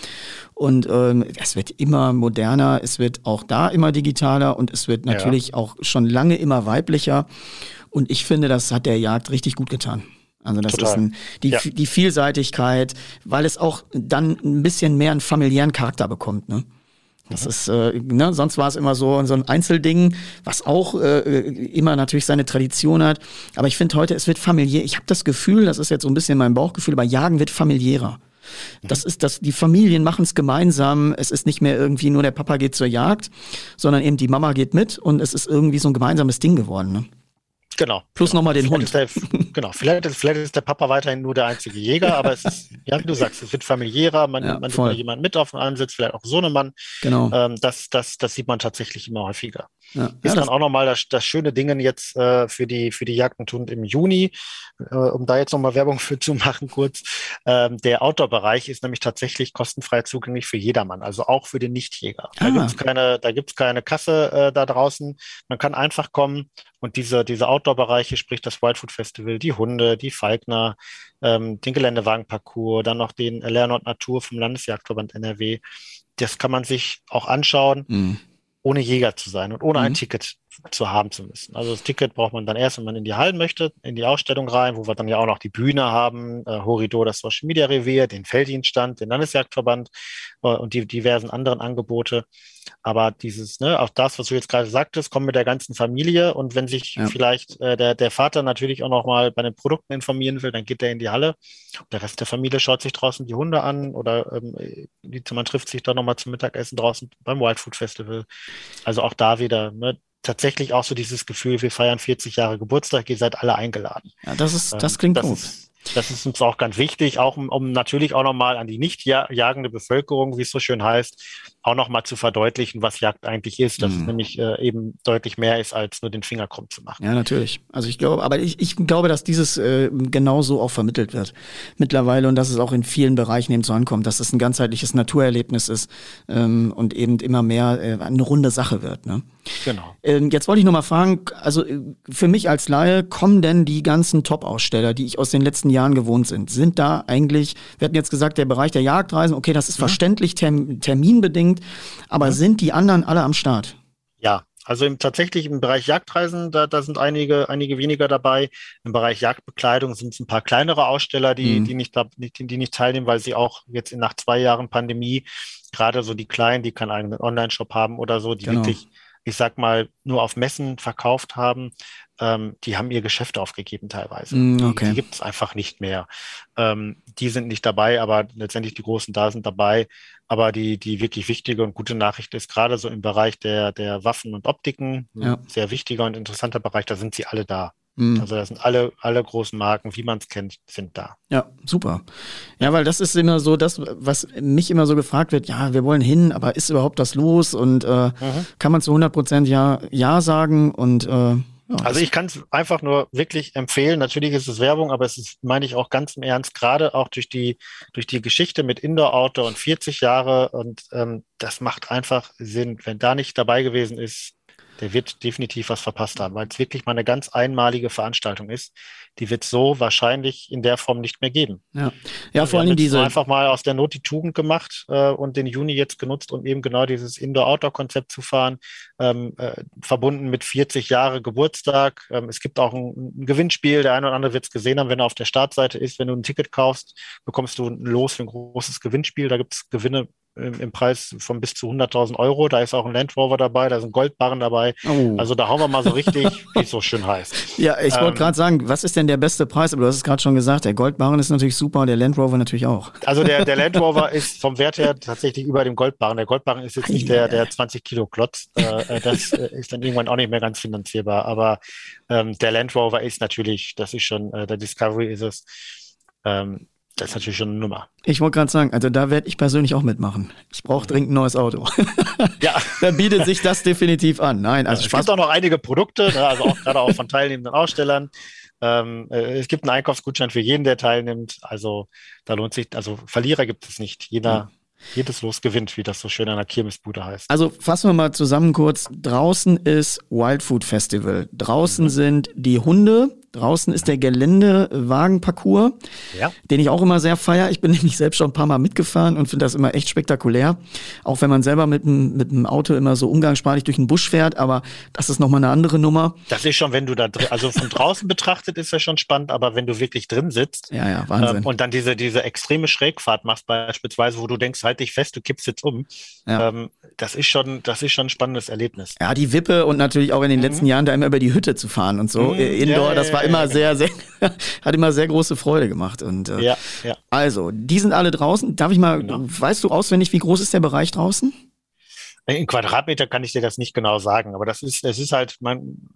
und ähm, es wird immer moderner, es wird auch da immer digitaler und es wird natürlich ja. auch schon lange immer weiblicher und ich finde, das hat der Jagd richtig gut getan. Also das Total. ist ein, die, ja. die Vielseitigkeit, weil es auch dann ein bisschen mehr einen familiären Charakter bekommt, ne? Das ist, äh, ne, sonst war es immer so, so ein Einzelding, was auch äh, immer natürlich seine Tradition hat. Aber ich finde heute, es wird familiär. Ich habe das Gefühl, das ist jetzt so ein bisschen mein Bauchgefühl, aber Jagen wird familiärer. Das ist das, die Familien machen es gemeinsam. Es ist nicht mehr irgendwie nur der Papa geht zur Jagd, sondern eben die Mama geht mit und es ist irgendwie so ein gemeinsames Ding geworden. Ne? Genau. Plus genau. nochmal den Hund. Der, genau, vielleicht, vielleicht ist der Papa weiterhin nur der einzige Jäger, aber es ist, ja, wie du sagst, es wird familiärer, man, ja, man nimmt jemanden mit auf den Ansitz, vielleicht auch so eine Mann. Genau. Ähm, das, das, das sieht man tatsächlich immer häufiger. Ja. Ist ja, dann auch nochmal das, das schöne Ding jetzt äh, für die, für die Jagdentund im Juni, äh, um da jetzt nochmal Werbung für zu machen kurz. Ähm, der Outdoor-Bereich ist nämlich tatsächlich kostenfrei zugänglich für jedermann, also auch für den Nichtjäger. Da ah. gibt's keine, da gibt's keine Kasse äh, da draußen. Man kann einfach kommen und diese, diese Outdoor-Bereiche, sprich das Wildfood Festival, die Hunde, die Falkner, ähm, den Geländewagenparcours, dann noch den Lernort Natur vom Landesjagdverband NRW, das kann man sich auch anschauen. Mhm ohne Jäger zu sein und ohne mhm. ein Ticket zu haben zu müssen. Also das Ticket braucht man dann erst, wenn man in die Hallen möchte, in die Ausstellung rein, wo wir dann ja auch noch die Bühne haben, äh, Horridor, das Social Media Revier, den Felddienststand, den Landesjagdverband äh, und die diversen anderen Angebote. Aber dieses, ne, auch das, was du jetzt gerade sagtest, kommt mit der ganzen Familie und wenn sich ja. vielleicht äh, der, der Vater natürlich auch noch mal bei den Produkten informieren will, dann geht er in die Halle. Der Rest der Familie schaut sich draußen die Hunde an oder ähm, man trifft sich dann noch mal zum Mittagessen draußen beim Wild Food Festival. Also auch da wieder, ne, tatsächlich auch so dieses Gefühl, wir feiern 40 Jahre Geburtstag, ihr seid alle eingeladen. Ja, das ist, das ähm, klingt das gut. Ist, das ist uns auch ganz wichtig, auch um, um natürlich auch nochmal an die nicht jagende Bevölkerung, wie es so schön heißt, auch nochmal zu verdeutlichen, was Jagd eigentlich ist, dass mhm. es nämlich äh, eben deutlich mehr ist, als nur den Finger krumm zu machen. Ja, natürlich. Also ich glaube, aber ich, ich glaube, dass dieses äh, genauso auch vermittelt wird mittlerweile und dass es auch in vielen Bereichen eben so ankommt, dass es ein ganzheitliches Naturerlebnis ist ähm, und eben immer mehr äh, eine runde Sache wird. Ne? Genau. Ähm, jetzt wollte ich noch mal fragen, also äh, für mich als Laie, kommen denn die ganzen Top-Aussteller, die ich aus den letzten Jahren gewohnt sind, sind da eigentlich, wir hatten jetzt gesagt, der Bereich der Jagdreisen, okay, das ist mhm. verständlich term terminbedingt, unbedingt. Aber mhm. sind die anderen alle am Start? Ja, also im, tatsächlich im Bereich Jagdreisen, da, da sind einige, einige weniger dabei. Im Bereich Jagdbekleidung sind es ein paar kleinere Aussteller, die, mhm. die, nicht, die, die nicht teilnehmen, weil sie auch jetzt nach zwei Jahren Pandemie, gerade so die Kleinen, die keinen eigenen Online-Shop haben oder so, die genau. wirklich, ich sag mal, nur auf Messen verkauft haben, ähm, die haben ihr Geschäft aufgegeben teilweise. Mm, okay. Die, gibt es einfach nicht mehr. Ähm, die sind nicht dabei, aber letztendlich die Großen da sind dabei. Aber die, die wirklich wichtige und gute Nachricht ist, gerade so im Bereich der, der Waffen und Optiken, ja. sehr wichtiger und interessanter Bereich, da sind sie alle da. Mhm. Also das sind alle, alle großen Marken, wie man es kennt, sind da. Ja, super. Ja, weil das ist immer so das, was mich immer so gefragt wird, ja, wir wollen hin, aber ist überhaupt das los? Und äh, mhm. kann man zu 100 Prozent ja, ja sagen? Und äh, ja, also ich kann es einfach nur wirklich empfehlen. Natürlich ist es Werbung, aber es ist, meine ich auch ganz im Ernst, gerade auch durch die, durch die Geschichte mit Indoor-Outdoor und 40 Jahre. Und ähm, das macht einfach Sinn. Wenn da nicht dabei gewesen ist, der wird definitiv was verpasst haben, weil es wirklich mal eine ganz einmalige Veranstaltung ist. Die wird so wahrscheinlich in der Form nicht mehr geben. Ja, ja vor allem diese. einfach mal aus der Not die Tugend gemacht äh, und den Juni jetzt genutzt, um eben genau dieses Indoor-Outdoor-Konzept zu fahren, ähm, äh, verbunden mit 40 Jahre Geburtstag. Ähm, es gibt auch ein, ein, Gewinnspiel. Der eine oder andere wird es gesehen haben, wenn er auf der Startseite ist. Wenn du ein Ticket kaufst, bekommst du ein Los für ein großes Gewinnspiel. Da gibt es Gewinne im, Preis von bis zu 100.000 Euro. Da ist auch ein Land Rover dabei, da sind Goldbarren dabei. Oh. Also da hauen wir mal so richtig, wie es so schön heißt. Ja, ich wollte ähm, gerade sagen, was ist denn der beste Preis? Aber du hast es gerade schon gesagt, der Goldbarren ist natürlich super, der Land Rover natürlich auch. Also der, der Land Rover ist vom Wert her tatsächlich über dem Goldbarren. Der Goldbarren ist jetzt nicht der, der 20 Kilo Klotz. Äh, äh, das äh, ist dann irgendwann auch nicht mehr ganz finanzierbar. Aber ähm, der Land Rover ist natürlich, das ist schon, äh, der Discovery ist es. Ähm, das ist natürlich schon eine Nummer. Ich wollte gerade sagen, also da werde ich persönlich auch mitmachen. Ich brauche dringend ein neues Auto. ja. da bietet sich das definitiv an. Nein, also ja, es gibt auch noch einige Produkte, ne, also auch gerade auch von teilnehmenden Ausstellern. Ähm, äh, es gibt einen Einkaufsgutschein für jeden, der teilnimmt. Also da lohnt sich, also Verlierer gibt es nicht. Jeder, ja. Jedes Los gewinnt, wie das so schön an der Kirmesbude heißt. Also fassen wir mal zusammen kurz. Draußen ist Wild Food Festival. Draußen mhm. sind die Hunde, Draußen ist der Geländewagenparcours, ja. den ich auch immer sehr feier. Ich bin nämlich selbst schon ein paar Mal mitgefahren und finde das immer echt spektakulär. Auch wenn man selber mit dem, mit dem Auto immer so umgangssprachlich durch den Busch fährt, aber das ist nochmal eine andere Nummer. Das ist schon, wenn du da drin, also von draußen betrachtet ist das schon spannend, aber wenn du wirklich drin sitzt ja, ja, Wahnsinn. Ähm, und dann diese, diese extreme Schrägfahrt machst, beispielsweise, wo du denkst, halt dich fest, du kippst jetzt um, ja. ähm, das ist schon, das ist schon ein spannendes Erlebnis. Ja, die Wippe und natürlich auch in den mhm. letzten Jahren da immer über die Hütte zu fahren und so. Mhm. Indoor, ja, das war immer sehr, sehr, hat immer sehr große Freude gemacht. Und, äh, ja, ja. Also, die sind alle draußen. Darf ich mal, genau. weißt du auswendig, wie groß ist der Bereich draußen? In Quadratmeter kann ich dir das nicht genau sagen, aber das ist, das ist halt, mein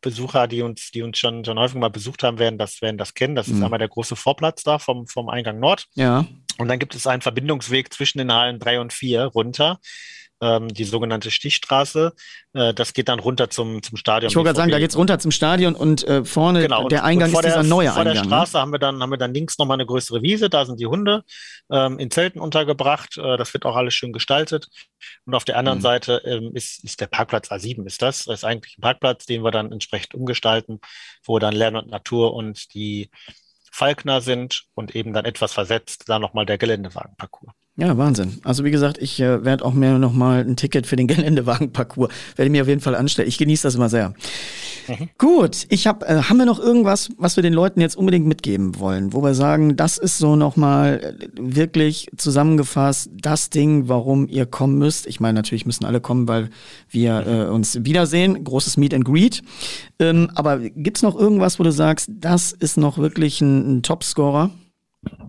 Besucher, die uns, die uns schon, schon häufig mal besucht haben, werden das, werden das kennen. Das ist mhm. einmal der große Vorplatz da vom, vom Eingang Nord. Ja. Und dann gibt es einen Verbindungsweg zwischen den Hallen drei und vier runter ähm, die sogenannte Stichstraße. Äh, das geht dann runter zum, zum Stadion. Ich wollte gerade sagen, da geht's runter zum Stadion und äh, vorne genau, der Eingang ist dieser der, neue vor Eingang. Vor der ne? Straße ne? haben wir dann haben wir dann links nochmal eine größere Wiese, da sind die Hunde ähm, in Zelten untergebracht. Äh, das wird auch alles schön gestaltet. Und auf der anderen mhm. Seite ähm, ist, ist der Parkplatz A7 ist das. Das ist eigentlich ein Parkplatz, den wir dann entsprechend umgestalten, wo dann Lern und Natur und die Falkner sind und eben dann etwas versetzt, dann nochmal der Geländewagenparcours. Ja, Wahnsinn. Also wie gesagt, ich äh, werde auch mir nochmal ein Ticket für den Geländewagenparcours, werde ich mir auf jeden Fall anstellen. Ich genieße das immer sehr. Mhm. Gut, ich habe, äh, haben wir noch irgendwas, was wir den Leuten jetzt unbedingt mitgeben wollen, wo wir sagen, das ist so nochmal äh, wirklich zusammengefasst das Ding, warum ihr kommen müsst. Ich meine, natürlich müssen alle kommen, weil wir äh, uns wiedersehen. Großes Meet and Greet. Ähm, aber gibt's noch irgendwas, wo du sagst, das ist noch wirklich ein, ein Topscorer?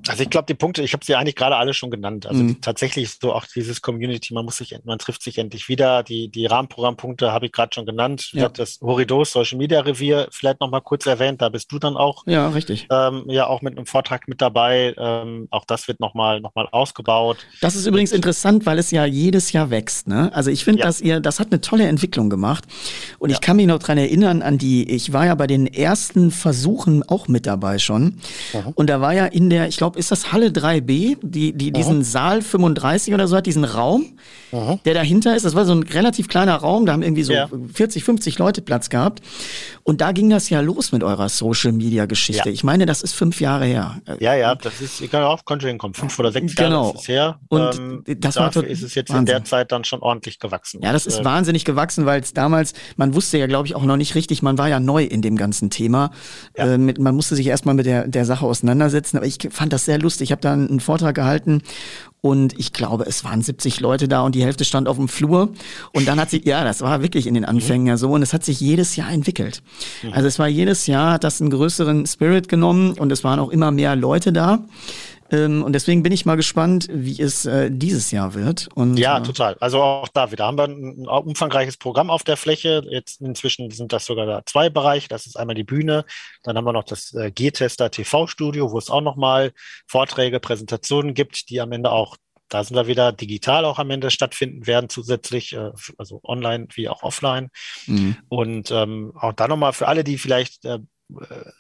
Also ich glaube, die Punkte, ich habe sie eigentlich gerade alle schon genannt. Also mhm. tatsächlich so auch dieses Community, man muss sich, man trifft sich endlich wieder. Die, die Rahmenprogrammpunkte habe ich gerade schon genannt. Ja. Das Horidos Social Media Revier vielleicht nochmal kurz erwähnt, da bist du dann auch. Ja, richtig. Ähm, ja, auch mit einem Vortrag mit dabei. Ähm, auch das wird nochmal noch mal ausgebaut. Das ist übrigens interessant, weil es ja jedes Jahr wächst. Ne? Also ich finde, ja. dass ihr, das hat eine tolle Entwicklung gemacht. Und ja. ich kann mich noch dran erinnern an die, ich war ja bei den ersten Versuchen auch mit dabei schon. Mhm. Und da war ja in der, ich glaube, ist das Halle 3b, die, die diesen Saal 35 oder so hat, diesen Raum, Aha. der dahinter ist. Das war so ein relativ kleiner Raum, da haben irgendwie so ja. 40, 50 Leute Platz gehabt. Und da ging das ja los mit eurer Social Media Geschichte. Ja. Ich meine, das ist fünf Jahre her. Ja, ja, das ist, ich kann auch Conjuring kommen, fünf oder sechs genau. Jahre ist es her. Und ähm, das war ist es jetzt Wahnsinn. in der Zeit dann schon ordentlich gewachsen. Ja, das ist ähm, wahnsinnig gewachsen, weil es damals, man wusste ja, glaube ich, auch noch nicht richtig, man war ja neu in dem ganzen Thema. Ja. Äh, mit, man musste sich erstmal mit der, der Sache auseinandersetzen. Aber ich fand das sehr lustig. Ich habe da einen Vortrag gehalten und ich glaube, es waren 70 Leute da und die Hälfte stand auf dem Flur. Und dann hat sie, ja, das war wirklich in den Anfängen ja so. Und es hat sich jedes Jahr entwickelt. Mhm. Also es war jedes Jahr, hat das einen größeren Spirit genommen und es waren auch immer mehr Leute da. Ähm, und deswegen bin ich mal gespannt, wie es äh, dieses Jahr wird. Und, ja, äh, total. Also auch da wieder haben wir ein umfangreiches Programm auf der Fläche. Jetzt inzwischen sind das sogar zwei Bereiche. Das ist einmal die Bühne, dann haben wir noch das äh, G-Tester TV-Studio, wo es auch nochmal Vorträge, Präsentationen gibt, die am Ende auch da sind wir wieder digital auch am Ende stattfinden werden, zusätzlich, äh, also online wie auch offline. Mhm. Und ähm, auch da nochmal für alle, die vielleicht äh, äh,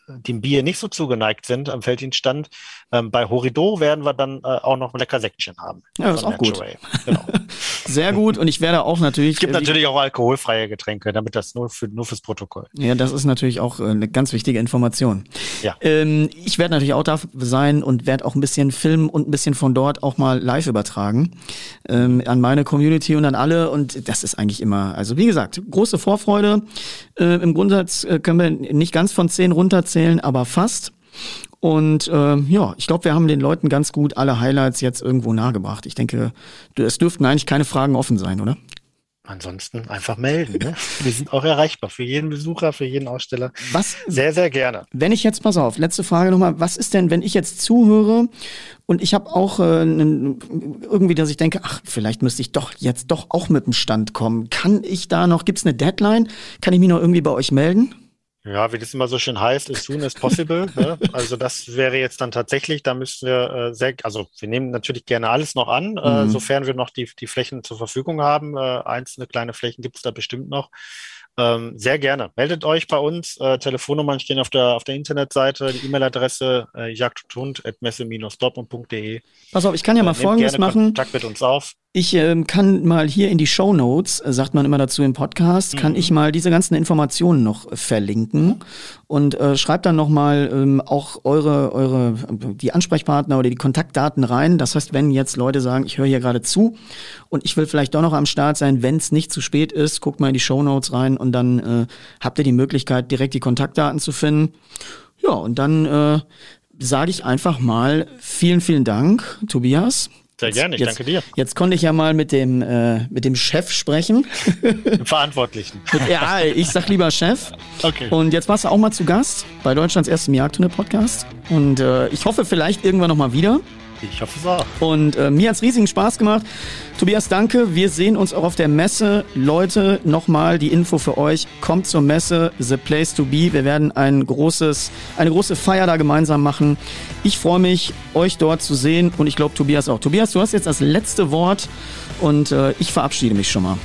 dem Bier nicht so zugeneigt sind am Felddienststand. Ähm, bei Horido werden wir dann äh, auch noch ein lecker Sektchen haben. Ja, das ist auch gut. Genau. Sehr gut und ich werde auch natürlich. Es gibt äh, natürlich auch alkoholfreie Getränke, damit das nur, für, nur fürs Protokoll. Ja, das ist natürlich auch äh, eine ganz wichtige Information. Ja. Ähm, ich werde natürlich auch da sein und werde auch ein bisschen filmen und ein bisschen von dort auch mal live übertragen ähm, an meine Community und an alle und das ist eigentlich immer, also wie gesagt, große Vorfreude. Äh, Im Grundsatz äh, können wir nicht ganz von zehn runterzählen, aber fast. Und äh, ja, ich glaube, wir haben den Leuten ganz gut alle Highlights jetzt irgendwo nahegebracht. Ich denke, es dürften eigentlich keine Fragen offen sein, oder? Ansonsten einfach melden. Ne? Wir sind auch erreichbar für jeden Besucher, für jeden Aussteller. Was? Sehr, sehr gerne. Wenn ich jetzt, pass auf, letzte Frage nochmal. Was ist denn, wenn ich jetzt zuhöre und ich habe auch äh, irgendwie, dass ich denke, ach, vielleicht müsste ich doch jetzt doch auch mit dem Stand kommen. Kann ich da noch, gibt es eine Deadline? Kann ich mich noch irgendwie bei euch melden? Ja, wie das immer so schön heißt, as soon as possible. ne? Also das wäre jetzt dann tatsächlich, da müssen wir äh, sehr, also wir nehmen natürlich gerne alles noch an, äh, mhm. äh, sofern wir noch die, die Flächen zur Verfügung haben. Äh, einzelne kleine Flächen gibt es da bestimmt noch. Ähm, sehr gerne. Meldet euch bei uns. Äh, Telefonnummern stehen auf der, auf der Internetseite, die E-Mail-Adresse äh, jagdhund.messe-dortmund.de. Pass auf, ich kann ja mal äh, Folgendes machen. Kontakt mit uns auf. Ich ähm, kann mal hier in die Show Notes, äh, sagt man immer dazu im Podcast, mhm. kann ich mal diese ganzen Informationen noch verlinken und äh, schreibt dann nochmal ähm, auch eure, eure, die Ansprechpartner oder die Kontaktdaten rein. Das heißt, wenn jetzt Leute sagen, ich höre hier gerade zu und ich will vielleicht doch noch am Start sein, wenn es nicht zu spät ist, guckt mal in die Show Notes rein und dann äh, habt ihr die Möglichkeit, direkt die Kontaktdaten zu finden. Ja, und dann äh, sage ich einfach mal vielen, vielen Dank, Tobias. Sehr gerne, ich jetzt, danke dir. Jetzt konnte ich ja mal mit dem, äh, mit dem Chef sprechen. Dem Verantwortlichen. ja, ich sag lieber Chef. Okay. Und jetzt warst du auch mal zu Gast bei Deutschlands erstem Jagdhunde-Podcast. Und äh, ich hoffe vielleicht irgendwann nochmal wieder. Ich hoffe es auch. Und äh, mir hat es riesigen Spaß gemacht. Tobias, danke. Wir sehen uns auch auf der Messe. Leute, nochmal die Info für euch. Kommt zur Messe, The Place to Be. Wir werden ein großes, eine große Feier da gemeinsam machen. Ich freue mich, euch dort zu sehen und ich glaube, Tobias auch. Tobias, du hast jetzt das letzte Wort und äh, ich verabschiede mich schon mal.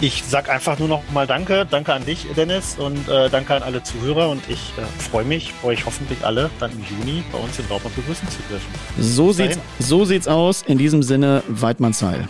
Ich sag einfach nur noch mal Danke. Danke an dich, Dennis, und äh, danke an alle Zuhörer. Und ich äh, freue mich, euch hoffentlich alle dann im Juni bei uns in Dortmund begrüßen zu dürfen. So sieht's, so sieht's aus. In diesem Sinne, Weidmannsheil.